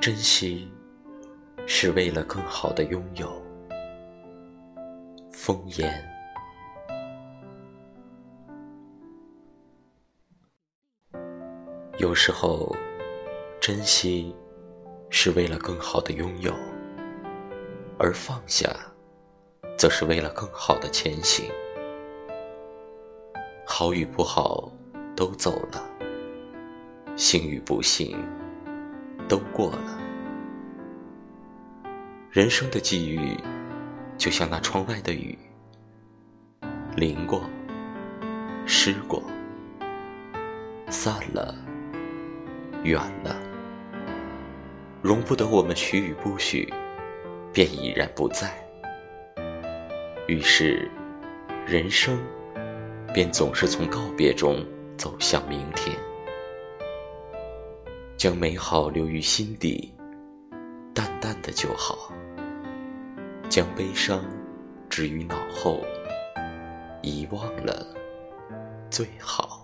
珍惜是为了更好的拥有。风言，有时候珍惜是为了更好的拥有，而放下，则是为了更好的前行。好与不好都走了，幸与不幸都过了。人生的际遇，就像那窗外的雨，淋过，湿过，散了，远了，容不得我们许与不许，便已然不在。于是，人生便总是从告别中走向明天，将美好留于心底，淡淡的就好。将悲伤置于脑后，遗忘了最好。